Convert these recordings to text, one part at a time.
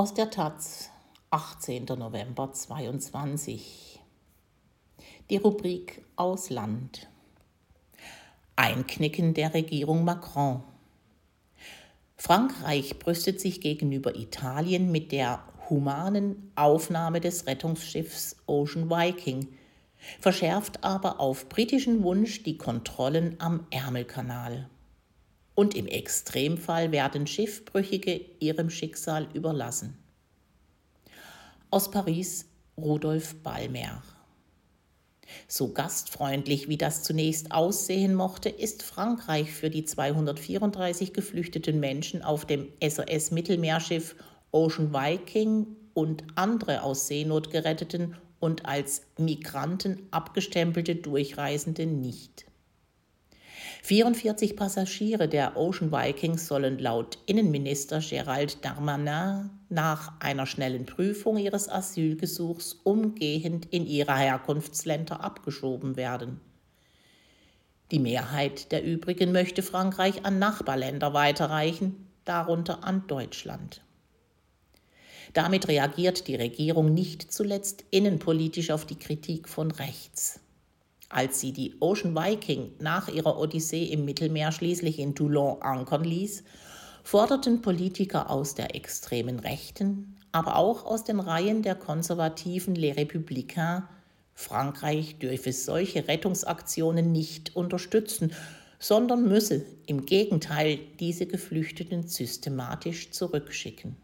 Aus der Taz, 18. November 22. Die Rubrik Ausland. Einknicken der Regierung Macron. Frankreich brüstet sich gegenüber Italien mit der humanen Aufnahme des Rettungsschiffs Ocean Viking, verschärft aber auf britischen Wunsch die Kontrollen am Ärmelkanal. Und im Extremfall werden Schiffbrüchige ihrem Schicksal überlassen. Aus Paris Rudolf Ballmer. So gastfreundlich wie das zunächst aussehen mochte, ist Frankreich für die 234 geflüchteten Menschen auf dem SOS-Mittelmeerschiff Ocean Viking und andere aus Seenot geretteten und als Migranten abgestempelte Durchreisende nicht. 44 Passagiere der Ocean Vikings sollen laut Innenminister Gerald Darmanin nach einer schnellen Prüfung ihres Asylgesuchs umgehend in ihre Herkunftsländer abgeschoben werden. Die Mehrheit der übrigen möchte Frankreich an Nachbarländer weiterreichen, darunter an Deutschland. Damit reagiert die Regierung nicht zuletzt innenpolitisch auf die Kritik von rechts. Als sie die Ocean Viking nach ihrer Odyssee im Mittelmeer schließlich in Toulon ankern ließ, forderten Politiker aus der extremen Rechten, aber auch aus den Reihen der konservativen Les Républicains, Frankreich dürfe solche Rettungsaktionen nicht unterstützen, sondern müsse im Gegenteil diese Geflüchteten systematisch zurückschicken.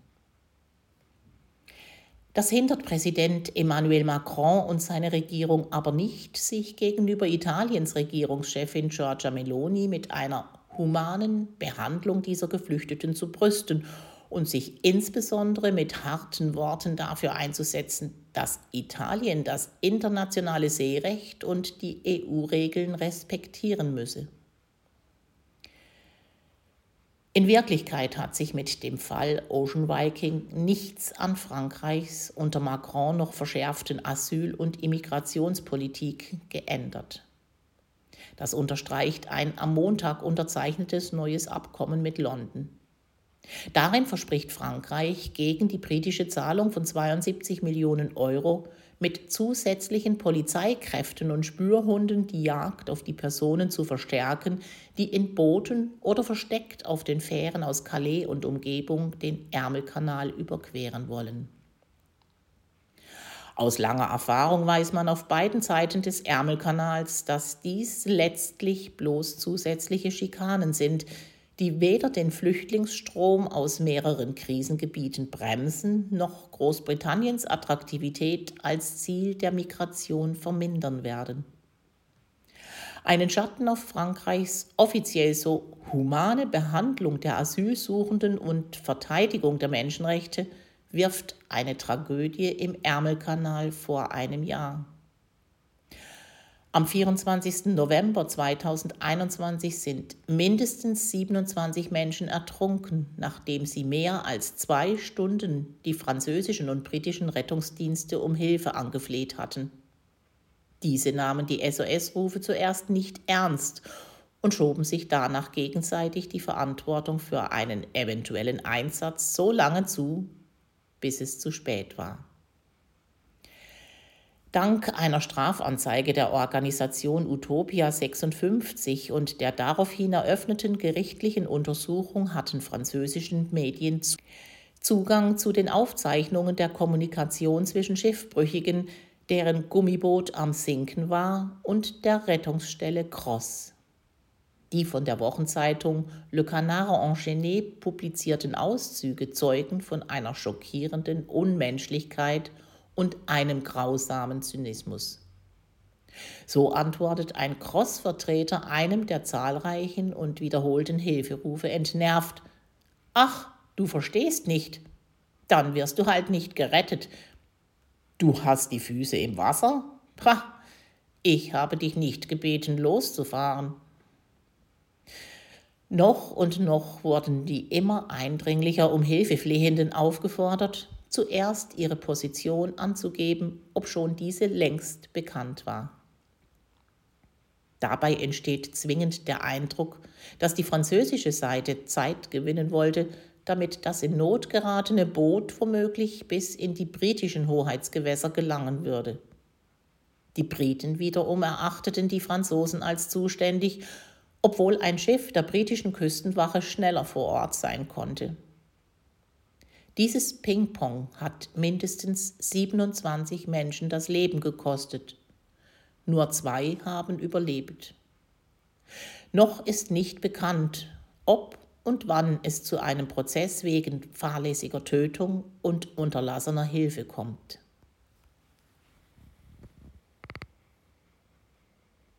Das hindert Präsident Emmanuel Macron und seine Regierung aber nicht, sich gegenüber Italiens Regierungschefin Giorgia Meloni mit einer humanen Behandlung dieser Geflüchteten zu brüsten und sich insbesondere mit harten Worten dafür einzusetzen, dass Italien das internationale Seerecht und die EU-Regeln respektieren müsse. In Wirklichkeit hat sich mit dem Fall Ocean Viking nichts an Frankreichs unter Macron noch verschärften Asyl- und Immigrationspolitik geändert. Das unterstreicht ein am Montag unterzeichnetes neues Abkommen mit London. Darin verspricht Frankreich gegen die britische Zahlung von 72 Millionen Euro mit zusätzlichen Polizeikräften und Spürhunden die Jagd auf die Personen zu verstärken, die in Booten oder versteckt auf den Fähren aus Calais und Umgebung den Ärmelkanal überqueren wollen. Aus langer Erfahrung weiß man auf beiden Seiten des Ärmelkanals, dass dies letztlich bloß zusätzliche Schikanen sind, die weder den Flüchtlingsstrom aus mehreren Krisengebieten bremsen, noch Großbritanniens Attraktivität als Ziel der Migration vermindern werden. Einen Schatten auf Frankreichs offiziell so humane Behandlung der Asylsuchenden und Verteidigung der Menschenrechte wirft eine Tragödie im Ärmelkanal vor einem Jahr. Am 24. November 2021 sind mindestens 27 Menschen ertrunken, nachdem sie mehr als zwei Stunden die französischen und britischen Rettungsdienste um Hilfe angefleht hatten. Diese nahmen die SOS-Rufe zuerst nicht ernst und schoben sich danach gegenseitig die Verantwortung für einen eventuellen Einsatz so lange zu, bis es zu spät war. Dank einer Strafanzeige der Organisation Utopia 56 und der daraufhin eröffneten gerichtlichen Untersuchung hatten französischen Medien Zugang zu den Aufzeichnungen der Kommunikation zwischen Schiffbrüchigen, deren Gummiboot am Sinken war, und der Rettungsstelle Cross. Die von der Wochenzeitung Le Canard Enchaîné publizierten Auszüge zeugen von einer schockierenden Unmenschlichkeit – und einem grausamen Zynismus. So antwortet ein Cross-Vertreter einem der zahlreichen und wiederholten Hilferufe entnervt. Ach, du verstehst nicht. Dann wirst du halt nicht gerettet. Du hast die Füße im Wasser? Pah, ich habe dich nicht gebeten, loszufahren. Noch und noch wurden die immer eindringlicher um Hilfe Flehenden aufgefordert, zuerst ihre Position anzugeben, obschon diese längst bekannt war. Dabei entsteht zwingend der Eindruck, dass die französische Seite Zeit gewinnen wollte, damit das in Not geratene Boot womöglich bis in die britischen Hoheitsgewässer gelangen würde. Die Briten wiederum erachteten die Franzosen als zuständig, obwohl ein Schiff der britischen Küstenwache schneller vor Ort sein konnte. Dieses Ping-Pong hat mindestens 27 Menschen das Leben gekostet. Nur zwei haben überlebt. Noch ist nicht bekannt, ob und wann es zu einem Prozess wegen fahrlässiger Tötung und unterlassener Hilfe kommt.